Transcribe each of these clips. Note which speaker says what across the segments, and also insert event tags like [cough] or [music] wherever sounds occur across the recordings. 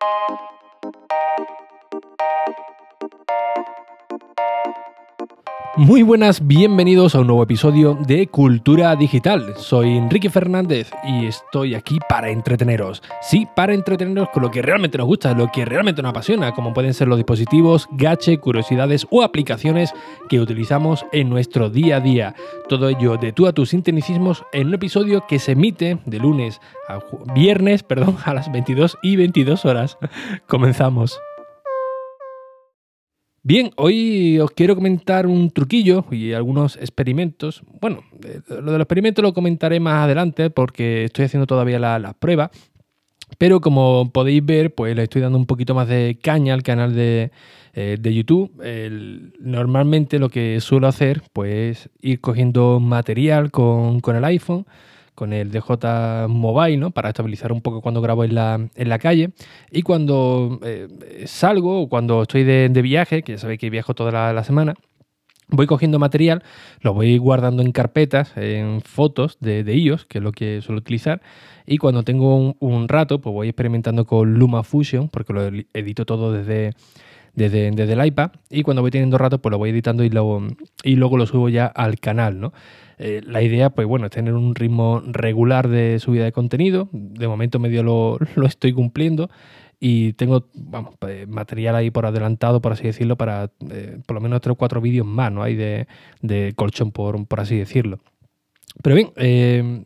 Speaker 1: Thank you. Muy buenas, bienvenidos a un nuevo episodio de Cultura Digital. Soy Enrique Fernández y estoy aquí para entreteneros. Sí, para entreteneros con lo que realmente nos gusta, lo que realmente nos apasiona, como pueden ser los dispositivos, gache, curiosidades o aplicaciones que utilizamos en nuestro día a día. Todo ello de tú a tus sinteticismos en un episodio que se emite de lunes a viernes, perdón, [laughs] a las 22 y 22 horas. Comenzamos. Bien, hoy os quiero comentar un truquillo y algunos experimentos. Bueno, eh, lo de los experimentos lo comentaré más adelante porque estoy haciendo todavía las la pruebas. Pero como podéis ver, pues le estoy dando un poquito más de caña al canal de, eh, YouTube. normalmente lo que suelo hacer, pues ir cogiendo material con el iPhone con el DJ Mobile, ¿no? Para estabilizar un poco cuando grabo en la, en la calle. Y cuando eh, salgo o cuando estoy de, viaje, que ya sabéis que viajo toda la, semana, voy cogiendo material, lo voy guardando en carpetas, en fotos de, de iOS, que es lo que suelo utilizar. Y cuando tengo un, rato, pues voy experimentando con LumaFusion, porque lo edito todo desde, desde, el iPad. Y cuando voy teniendo rato, pues lo voy editando y luego, y luego lo subo ya al canal, ¿no? Eh, la idea, pues bueno, es tener un ritmo regular de subida de contenido. De momento medio lo, [laughs] estoy cumpliendo y tengo vamos, pues, material ahí por adelantado, por así decirlo, para eh, por lo menos tres o cuatro vídeos más, ¿no? Hay de, colchón, por, por, así decirlo. Pero bien, eh,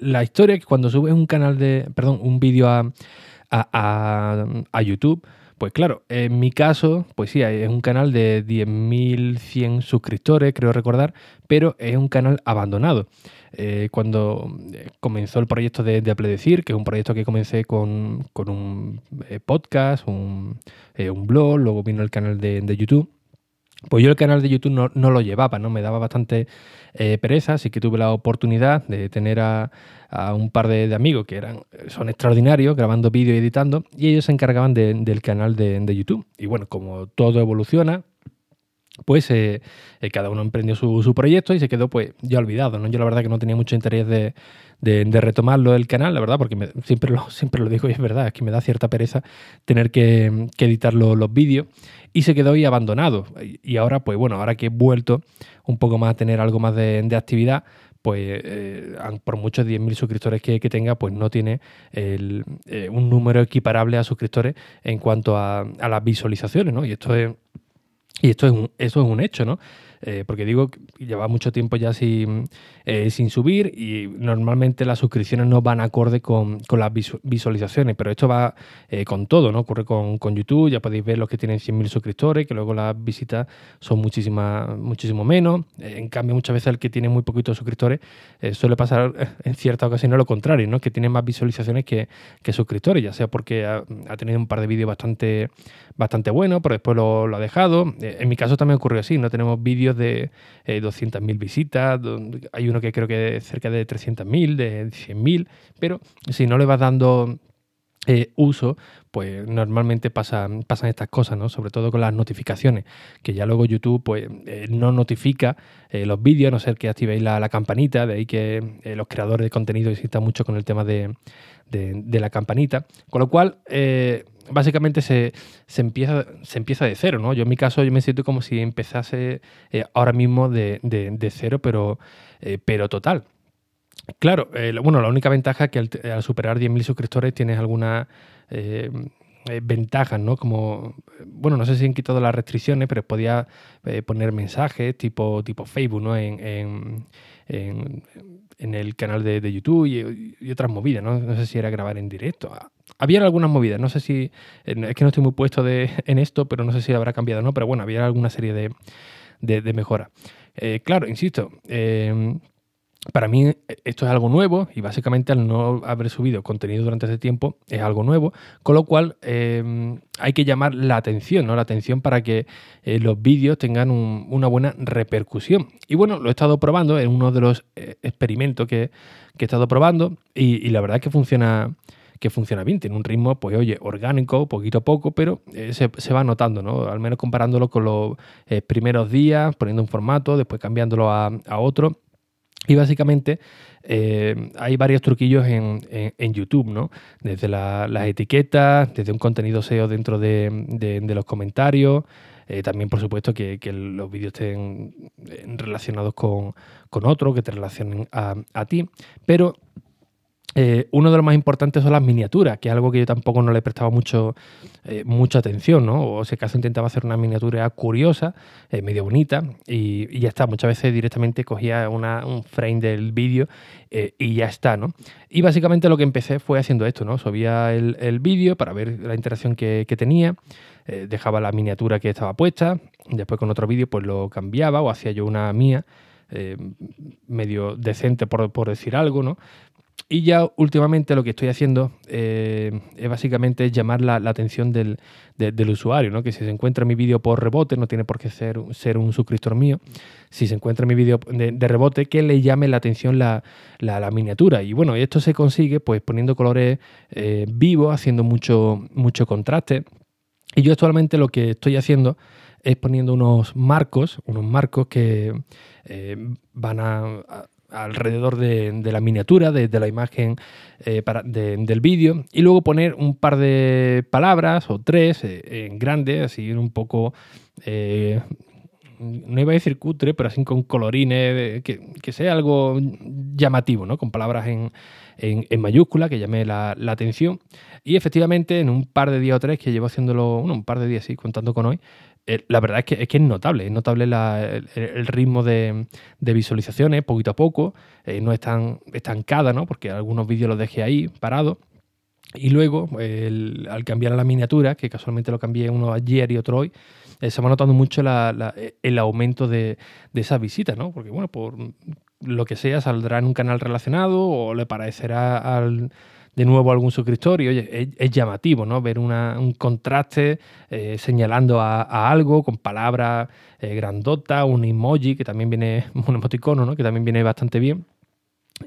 Speaker 1: la historia es que cuando subes un canal de, perdón, un vídeo a, a YouTube, pues claro, en mi caso, pues sí, es un canal de 10.100 suscriptores, creo recordar, pero es un canal abandonado. Eh, cuando eh, comenzó el proyecto de, de Apledecir, que es un proyecto que comencé con, un eh, podcast, un, blog, luego vino el canal de, de YouTube. Pues yo el canal de YouTube no, no, lo llevaba, ¿no? Me daba bastante pereza, así que tuve la oportunidad de tener a, un par de, amigos que eran, son extraordinarios grabando vídeo y editando y ellos se encargaban del canal de, YouTube. Y bueno, como todo evoluciona, pues eh, eh, cada uno emprendió su, proyecto y se quedó pues ya olvidado. ¿no? Yo la verdad que no tenía mucho interés de, retomarlo el canal, la verdad, porque siempre, lo, [laughs] siempre lo digo y es verdad, es que me da cierta pereza tener que, editar los vídeos y se quedó ahí abandonado. Y ahora, pues bueno, ahora que he vuelto un poco más a tener algo más de, actividad, pues eh, por muchos 10.000 suscriptores que, tenga, pues no tiene eh, un número equiparable a suscriptores en cuanto a, a las visualizaciones, ¿no? Y esto es, y esto es un, eso es un hecho, ¿no? Eh, porque digo, lleva mucho tiempo ya sin, eh, sin subir y normalmente las suscripciones no van acorde con, las visualizaciones, pero esto va eh, con todo, ¿no? Ocurre con, YouTube, ya podéis ver los que tienen 100.000 suscriptores, que luego las visitas son muchísimas, muchísimo menos. en cambio, muchas veces el que tiene muy poquitos suscriptores suele pasar [laughs] en ciertas ocasiones lo contrario, ¿no? Que tiene más visualizaciones que, suscriptores, ya sea porque ha, tenido un par de vídeos bastante, bastante buenos, pero después lo ha dejado. En mi caso también ocurrió así, no tenemos vídeos de 200.000 eh, visitas, hay uno que creo que cerca de 300.000, de 100.000, pero si no le vas dando eh, uso, pues normalmente pasan, pasan estas cosas, ¿no? Sobre todo con las notificaciones, que ya luego YouTube pues eh, no notifica los vídeos, a no ser que activéis la, campanita, de ahí que los creadores de contenido insistan mucho con el tema de, de la campanita. Con lo cual, básicamente se, empieza, se empieza de cero, ¿no? Yo en mi caso yo me siento como si empezase eh, ahora mismo de, cero, pero, eh, pero total. Claro, eh, bueno, la única ventaja es que al, superar 10.000 suscriptores tienes algunas ventajas, ¿no? Como, bueno, no sé si han quitado las restricciones, pero podía poner mensajes tipo, tipo Facebook, ¿no? En, el canal de, YouTube y, otras movidas, ¿no? No sé si era grabar en directo había algunas movidas, no sé si, es que no estoy muy puesto de, [laughs] en esto, pero no sé si habrá cambiado o no, pero bueno, había alguna serie de, de, mejoras. Eh, claro, insisto, para mí esto es algo nuevo y básicamente al no haber subido contenido durante ese tiempo es algo nuevo, con lo cual em, hay que llamar la atención, ¿no? La atención para que eh, los vídeos tengan una buena repercusión. Y bueno, lo he estado probando en uno de los eh, experimentos que, he estado probando y, la verdad es que funciona que funciona bien. Tiene un ritmo, pues oye, orgánico, poquito a poco, pero eh, se, va notando, ¿no? Al menos comparándolo con los eh, primeros días, poniendo un formato, después cambiándolo a, otro. Y básicamente eh, hay varios truquillos en, YouTube, ¿no? Desde las etiquetas, desde un contenido SEO dentro de, los comentarios. Eh, también, por supuesto, que, los vídeos estén relacionados con, con otro, que te relacionen a, a ti. Pero eh, uno de los más importantes son las miniaturas, que es algo que yo tampoco no le he prestado mucho, eh, mucha atención, ¿no? O si acaso intentaba hacer una miniatura curiosa, eh, medio bonita, y, ya está. Muchas veces directamente cogía un frame del vídeo y ya está, ¿no? Y básicamente lo que empecé fue haciendo esto, ¿no? Subía el, vídeo para ver la interacción que, tenía, dejaba la miniatura que estaba puesta, después con otro vídeo pues lo cambiaba o hacía yo una mía. medio decente por, por, decir algo, ¿no? Y ya últimamente lo que estoy haciendo eh, es básicamente llamar la, atención del, usuario, ¿no? que si se encuentra mi vídeo por rebote, no tiene por qué ser, ser un suscriptor mío, si se encuentra mi vídeo de, rebote, que le llame la atención la, miniatura. Y bueno, esto se consigue pues poniendo colores eh, vivos, haciendo mucho, mucho contraste. Y yo actualmente lo que estoy haciendo es poniendo unos marcos, unos marcos que eh, van a alrededor de, la miniatura, de, la imagen eh, del vídeo, y luego poner un par de palabras o tres eh, en grande, así un poco, eh, no iba a decir cutre, pero así con colorines, que, sea algo llamativo, ¿no? con palabras en, mayúscula que llame la, atención. Y efectivamente, en un par de días o tres que llevo haciéndolo, bueno, un par de días, sí, contando con hoy, la verdad es que, es que es notable, es notable el, ritmo de, visualizaciones poquito a poco, eh, no es tan estancada, ¿no? porque algunos vídeos los dejé ahí parados. Y luego, al cambiar a la miniatura, que casualmente lo cambié uno ayer y otro hoy, eh, se va notando mucho el aumento de, de esas visitas, ¿no? Porque, bueno, por lo que sea, saldrá en un canal relacionado o le parecerá al, de nuevo algún suscriptor y oye, es, llamativo, ¿no? Ver un contraste eh, señalando a, algo con palabras eh, grandota, un emoji que también viene, [laughs] un emoticono, ¿no? Que también viene bastante bien.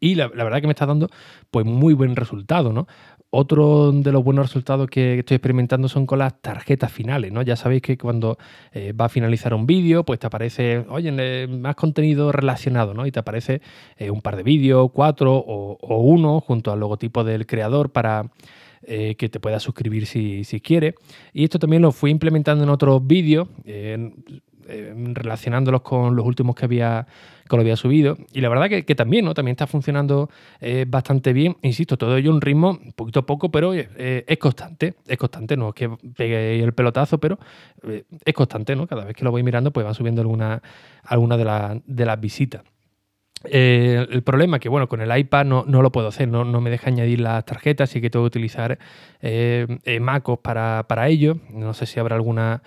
Speaker 1: Y la, verdad que me está dando pues muy buen resultado, ¿no? Otro de los buenos resultados que estoy experimentando son con las tarjetas finales, ¿no? Ya sabéis que cuando eh, va a finalizar un vídeo, pues te aparece, oye, más contenido relacionado, ¿no? Y te aparece eh, un par de vídeos, cuatro o, uno, junto al logotipo del creador para eh, que te puedas suscribir si, si quieres. Y esto también lo fui implementando en otros vídeos. Eh, relacionándolos con los últimos que había, que lo había subido. Y la verdad que, también, ¿no? También está funcionando eh, bastante bien. Insisto, todo ello un ritmo poquito a poco, pero eh, es constante. Es constante, no es que pegue el pelotazo, pero es constante, ¿no? Cada vez que lo voy mirando, pues van subiendo algunas alguna de, de las visitas. El problema es que, bueno, con el iPad no, no lo puedo hacer, no, no, me deja añadir las tarjetas, y que tengo que utilizar MacOS para, para ello. No sé si habrá alguna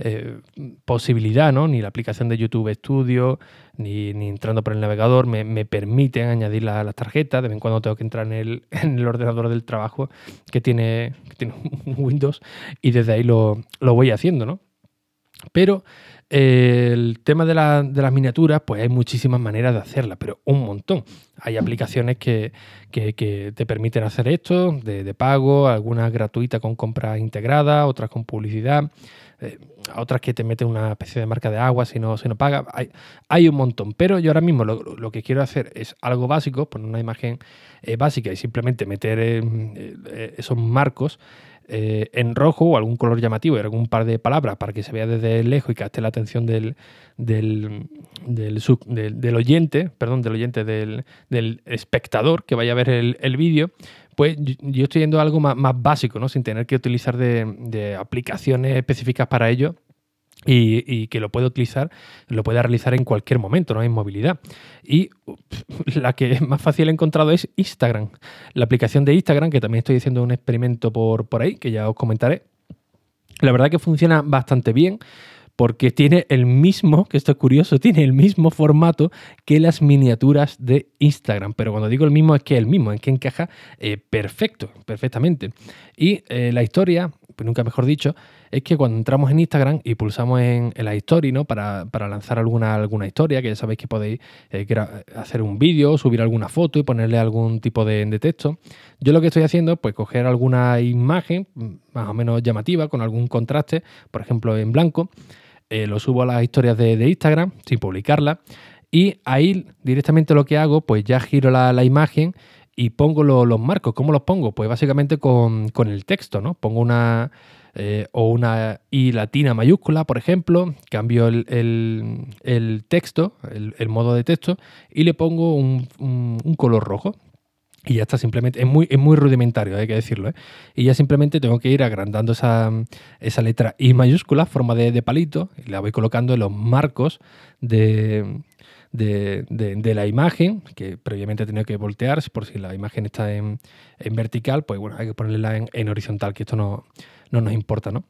Speaker 1: eh, posibilidad, ¿no? Ni la aplicación de YouTube Studio, ni, entrando por el navegador me, me permiten añadir las tarjetas. De vez en cuando tengo que entrar en el, [laughs] en el ordenador del trabajo que tiene, tiene [laughs] Windows y desde ahí lo, voy haciendo, ¿no? Pero eh, el tema de, las miniaturas, pues hay muchísimas maneras de hacerlas, pero un montón. Hay aplicaciones que, te permiten hacer esto de, de, pago, algunas gratuitas con compras integradas, otras con publicidad. Eh, otras que te meten una especie de marca de agua si no, si no paga. Hay, hay un montón, pero yo ahora mismo lo, que quiero hacer es algo básico, poner una imagen eh, básica y simplemente meter eh, esos marcos en rojo o algún color llamativo y algún par de palabras para que se vea desde lejos y capte la atención del, del, del, oyente, perdón, del oyente, del, espectador que vaya a ver el, el vídeo, pues yo estoy yendo a algo más, básico, ¿no? Sin tener que utilizar de, aplicaciones específicas para ello. Y, que lo pueda utilizar, lo pueda realizar en cualquier momento, ¿no? En movilidad. Y [laughs] la que más fácil he encontrado es Instagram. La aplicación de Instagram, que también estoy haciendo un experimento por, por ahí, que ya os comentaré. La verdad que funciona bastante bien porque tiene el mismo, que esto es curioso, tiene el mismo formato que las miniaturas de Instagram. Pero cuando digo el mismo es que el mismo, es que encaja eh, perfecto, perfectamente. Y eh, la historia, nunca mejor dicho, es que cuando entramos en Instagram y pulsamos en, la historia, ¿no? Para, lanzar alguna, alguna historia, que ya sabéis que podéis eh, hacer un vídeo, subir alguna foto y ponerle algún tipo de, de, texto. Yo lo que estoy haciendo es pues, coger alguna imagen mm, más o menos llamativa, con algún contraste, por ejemplo en blanco, eh, lo subo a las historias de, Instagram sin publicarla Y ahí directamente lo que hago, pues ya giro la, imagen y pongo los marcos. ¿Cómo los pongo? Pues básicamente con, el texto, ¿no? Pongo una eh, o una I latina mayúscula, por ejemplo, cambio el, texto, el, modo de texto, y le pongo un color rojo. Y ya está, simplemente, es muy, es muy rudimentario, hay que decirlo. ¿eh? Y ya simplemente tengo que ir agrandando esa, esa letra I mayúscula, forma de, palito, y la voy colocando en los marcos de, de, la imagen, que previamente he tenido que voltear, por si la imagen está en, vertical, pues bueno, hay que ponerla en, en horizontal, que esto no, no nos importa, ¿no?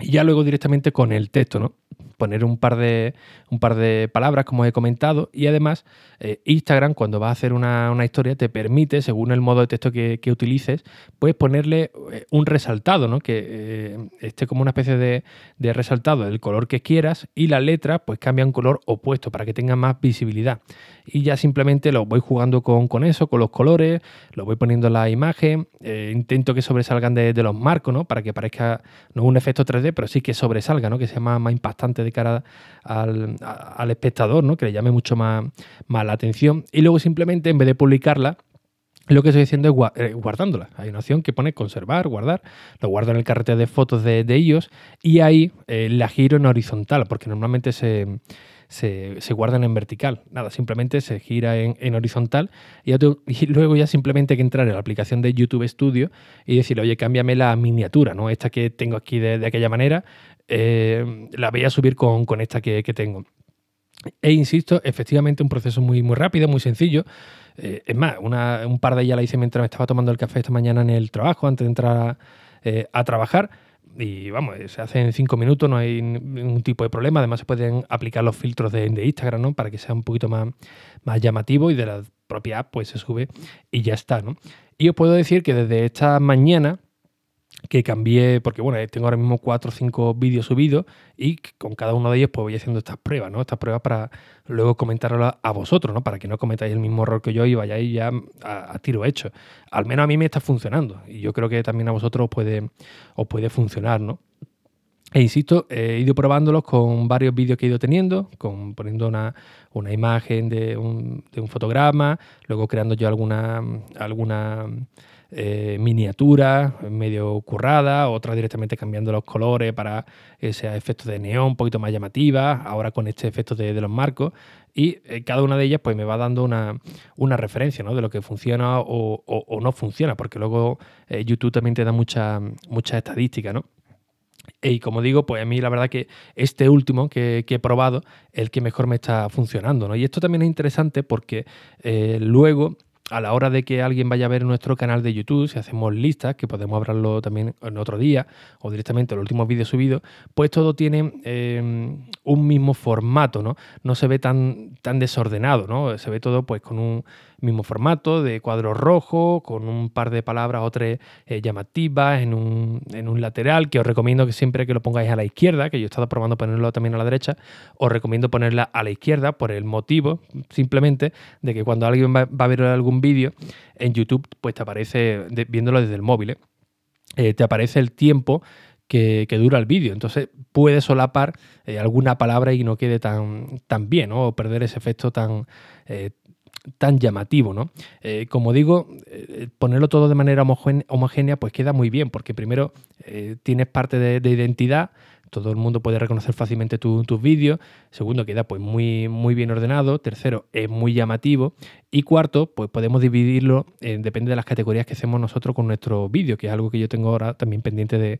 Speaker 1: Y ya luego directamente con el texto, ¿no? Poner un par de, un par de palabras, como he comentado, y además eh, Instagram, cuando va a hacer una, historia, te permite, según el modo de texto que, utilices, puedes ponerle eh, un resaltado, ¿no? Que eh, esté como una especie de, de, resaltado del color que quieras, y la letra, pues cambia un color opuesto para que tenga más visibilidad. Y ya simplemente lo voy jugando con, con eso, con los colores, lo voy poniendo en la imagen, intento que sobresalgan de, de, los marcos, ¿no? Para que parezca no un efecto 3D, pero sí que sobresalga, ¿no? Que sea más, más impactante de cara al, espectador, ¿no? que le llame mucho más, más la atención. Y luego simplemente, en vez de publicarla, lo que estoy haciendo es eh, guardándola. Hay una opción que pone conservar, guardar. Lo guardo en el carrete de fotos de, ellos y ahí eh, la giro en horizontal, porque normalmente se, se, guardan en vertical. Nada, simplemente se gira en, horizontal [laughs] y, luego ya simplemente hay que entrar en la aplicación de YouTube Studio y decir, oye, cámbiame la miniatura, ¿no? Esta que tengo aquí de aquella manera, eh, la voy a subir con, esta que, tengo. E insisto, efectivamente un proceso muy, muy rápido, muy sencillo. Eh, es más, un par de ellas la hice mientras estaba tomando el café esta mañana en el trabajo, antes de entrar a, eh, trabajar. Y vamos, se hace en cinco minutos, no hay ningún tipo de problema. Además, se pueden aplicar los filtros de, Instagram, ¿no? Para que sea un poquito más, más llamativo y de la propia app, pues se sube y ya está, ¿no? Y os puedo decir que desde esta mañana que cambié, porque bueno, tengo ahora mismo cuatro o cinco vídeos subidos y con cada uno de ellos pues voy haciendo estas pruebas, ¿no? Estas pruebas para luego comentarlas a vosotros, ¿no? Para que no cometáis el mismo error que yo y vayáis ya a, tiro hecho. Al menos a mí me está funcionando y yo creo que también a vosotros os puede, os puede funcionar, ¿no? E insisto, he ido probándolos con varios vídeos que he ido teniendo, con poniendo una, una imagen de un, de un, fotograma, luego creando yo alguna, alguna eh, miniatura medio currada, otra directamente cambiando los colores para ese efecto de neón un poquito más llamativa, ahora con este efecto de, los marcos. Y eh, cada una de ellas pues me va dando una, referencia ¿no? de lo que funciona o, no funciona, porque luego eh, YouTube también te da mucha, mucha estadística, ¿no? Y como digo, pues a mí la verdad que este último que, he probado el que mejor me está funcionando. ¿no? Y esto también es interesante porque luego a la hora de que alguien vaya a ver nuestro canal de YouTube, si hacemos listas, que podemos hablarlo también en otro día, o directamente en los últimos vídeos subidos, pues todo tiene eh, un mismo formato, ¿no? No se ve tan, tan desordenado, ¿no? Se ve todo pues con un mismo formato de cuadro rojo, con un par de palabras o tres eh, llamativas en un, en un, lateral, que os recomiendo que siempre que lo pongáis a la izquierda, que yo he estado probando ponerlo también a la derecha, os recomiendo ponerla a la izquierda por el motivo simplemente de que cuando alguien va, a ver algún vídeo en YouTube, pues te aparece, viéndolo desde el móvil, ¿eh? Eh, te aparece el tiempo que, dura el vídeo. Entonces puede solapar alguna palabra y no quede tan, tan bien, o perder ese efecto tan, tan llamativo, ¿no? Eh, como digo, eh, ponerlo todo de manera homogénea, pues queda muy bien, porque primero eh, tienes parte de, identidad, todo el mundo puede reconocer fácilmente tus vídeos. Segundo, queda pues muy, muy bien ordenado. Tercero, es muy llamativo. Y cuarto, pues podemos dividirlo, depende de las categorías que hacemos nosotros con nuestro vídeo, que es algo que yo tengo ahora también pendiente de,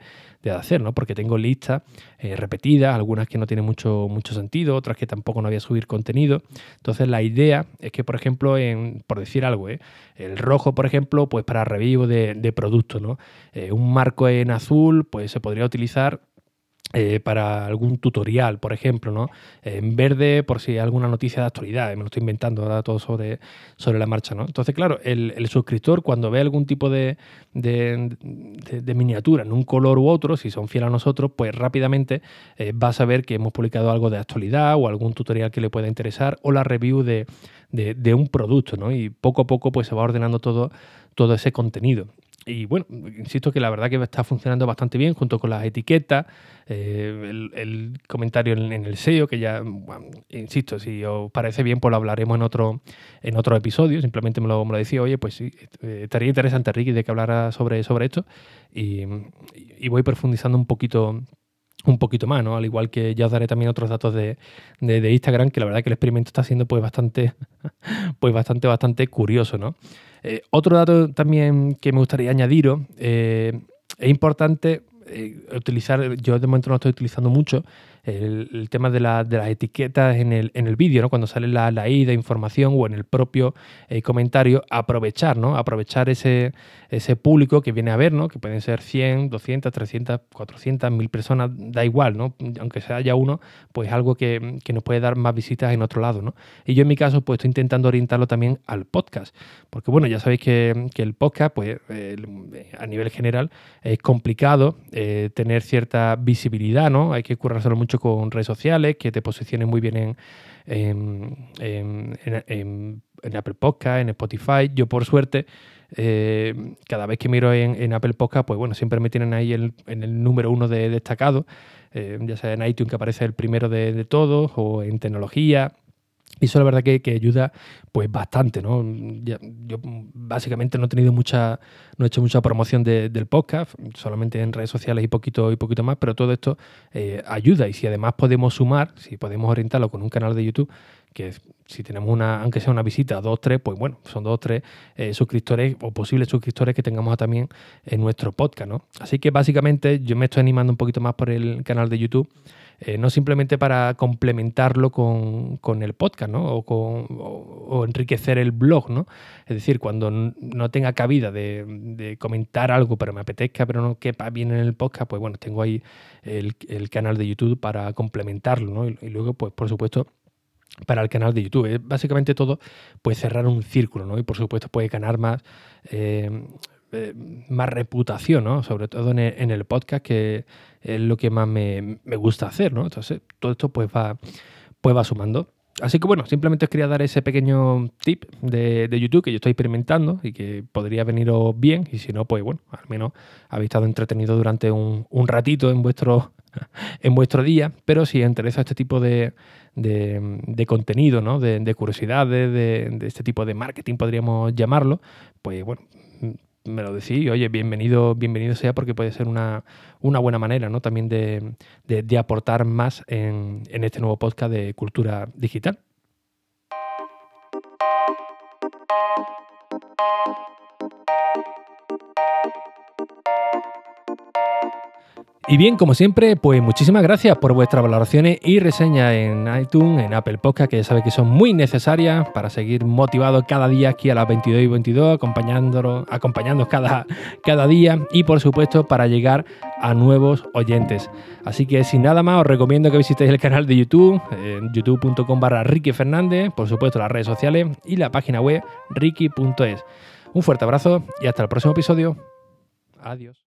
Speaker 1: hacer, ¿no? Porque tengo listas repetidas, algunas que no tienen mucho, mucho sentido, otras que tampoco no había subir contenido. Entonces la idea es que, por ejemplo, en, por decir algo, ¿eh? el rojo, por ejemplo, pues para revivo de, de productos, ¿no? Eh, un marco en azul, pues se podría utilizar eh, para algún tutorial, por ejemplo, ¿no? En verde, por si hay alguna noticia de actualidad, me lo estoy inventando ahora todo sobre, sobre la marcha, ¿no? Entonces, claro, el, suscriptor cuando ve algún tipo de, de, miniatura en un color u otro, si son fieles a nosotros, pues rápidamente eh, va a saber que hemos publicado algo de actualidad o algún tutorial que le pueda interesar o la review de, un producto, ¿no? Y poco a poco pues se va ordenando todo, todo ese contenido. Y bueno, insisto que la verdad que está funcionando bastante bien junto con las etiquetas, eh, el, comentario en, el SEO, que ya, insisto, si os parece bien, pues lo hablaremos en otro, en otro episodio. Simplemente me lo, me lo decía, oye, pues sí, eh, estaría interesante, Ricky, de que hablara sobre, sobre esto. Y, voy profundizando un poquito un poquito más, ¿no? Al igual que ya os daré también otros datos de, de, Instagram, que la verdad que el experimento está siendo pues bastante, [laughs] pues bastante, bastante curioso, ¿no? Eh, otro dato también que me gustaría añadiros, eh, es importante eh, utilizar, yo de momento no estoy utilizando mucho, el, tema de, las etiquetas en el, en el vídeo, ¿no? cuando sale la, la I de información o en el propio eh, comentario, aprovechar, ¿no? aprovechar ese, ese público que viene a ver, ¿no? que pueden ser 100, 200, 300, 400, 1000 personas, da igual, ¿no? aunque sea ya uno, pues algo que, que, nos puede dar más visitas en otro lado. ¿no? Y yo en mi caso pues estoy intentando orientarlo también al podcast, porque bueno, ya sabéis que, que el podcast pues a nivel general es complicado eh, tener cierta visibilidad, ¿no? hay que currárselo mucho con redes sociales, que te posicionen muy bien en, en, Apple Podcast, en Spotify. Yo, por suerte, eh, cada vez que miro en, Apple Podcast, pues bueno, siempre me tienen ahí en el número uno de destacado, eh, ya sea en iTunes que aparece el primero de todos, o en tecnología, y eso la verdad que, ayuda pues bastante, ¿no? yo básicamente no he tenido mucha, no he hecho mucha promoción del podcast, solamente en redes sociales y poquito y poquito más, pero todo esto eh, ayuda. Y si además podemos sumar, si podemos orientarlo con un canal de YouTube, que si tenemos una, aunque sea una visita, dos, tres, pues bueno, son dos, tres eh, suscriptores o posibles suscriptores que tengamos también en nuestro podcast, ¿no? Así que básicamente yo me estoy animando un poquito más por el canal de YouTube eh, no simplemente para complementarlo con, el podcast, ¿no? O, con, enriquecer el blog, ¿no? Es decir, cuando no tenga cabida de, comentar algo, pero me apetezca, pero no quepa bien en el podcast, pues bueno, tengo ahí el, canal de YouTube para complementarlo, ¿no? Y, luego, pues por supuesto, para el canal de YouTube. Básicamente todo, pues cerrar un círculo, ¿no? Y por supuesto puede ganar más, eh, eh, más reputación, ¿no? Sobre todo en el, podcast, que es lo que más me, gusta hacer, ¿no? Entonces, todo esto pues va, pues va sumando. Así que bueno, simplemente os quería dar ese pequeño tip de, YouTube que yo estoy experimentando y que podría veniros bien. Y si no, pues bueno, al menos habéis estado entretenido durante un, ratito en vuestro, [laughs] en vuestro día. Pero si os interesa este tipo de, de, contenido, ¿no? de, de curiosidades, de, este tipo de marketing, podríamos llamarlo, pues bueno, me lo decís, oye, bienvenido, bienvenido sea porque puede ser una, buena manera ¿no? también de, aportar más en, en este nuevo podcast de cultura digital. Y bien, como siempre, pues muchísimas gracias por vuestras valoraciones y reseñas en iTunes, en Apple Podcast, que ya sabéis que son muy necesarias para seguir motivados cada día aquí a las 22 y 22, acompañándonos, acompañándonos cada, cada día y por supuesto para llegar a nuevos oyentes. Así que sin nada más, os recomiendo que visitéis el canal de YouTube, youtube.com barra Ricky Fernández, por supuesto las redes sociales y la página web ricky.es. Un fuerte abrazo y hasta el próximo episodio. Adiós.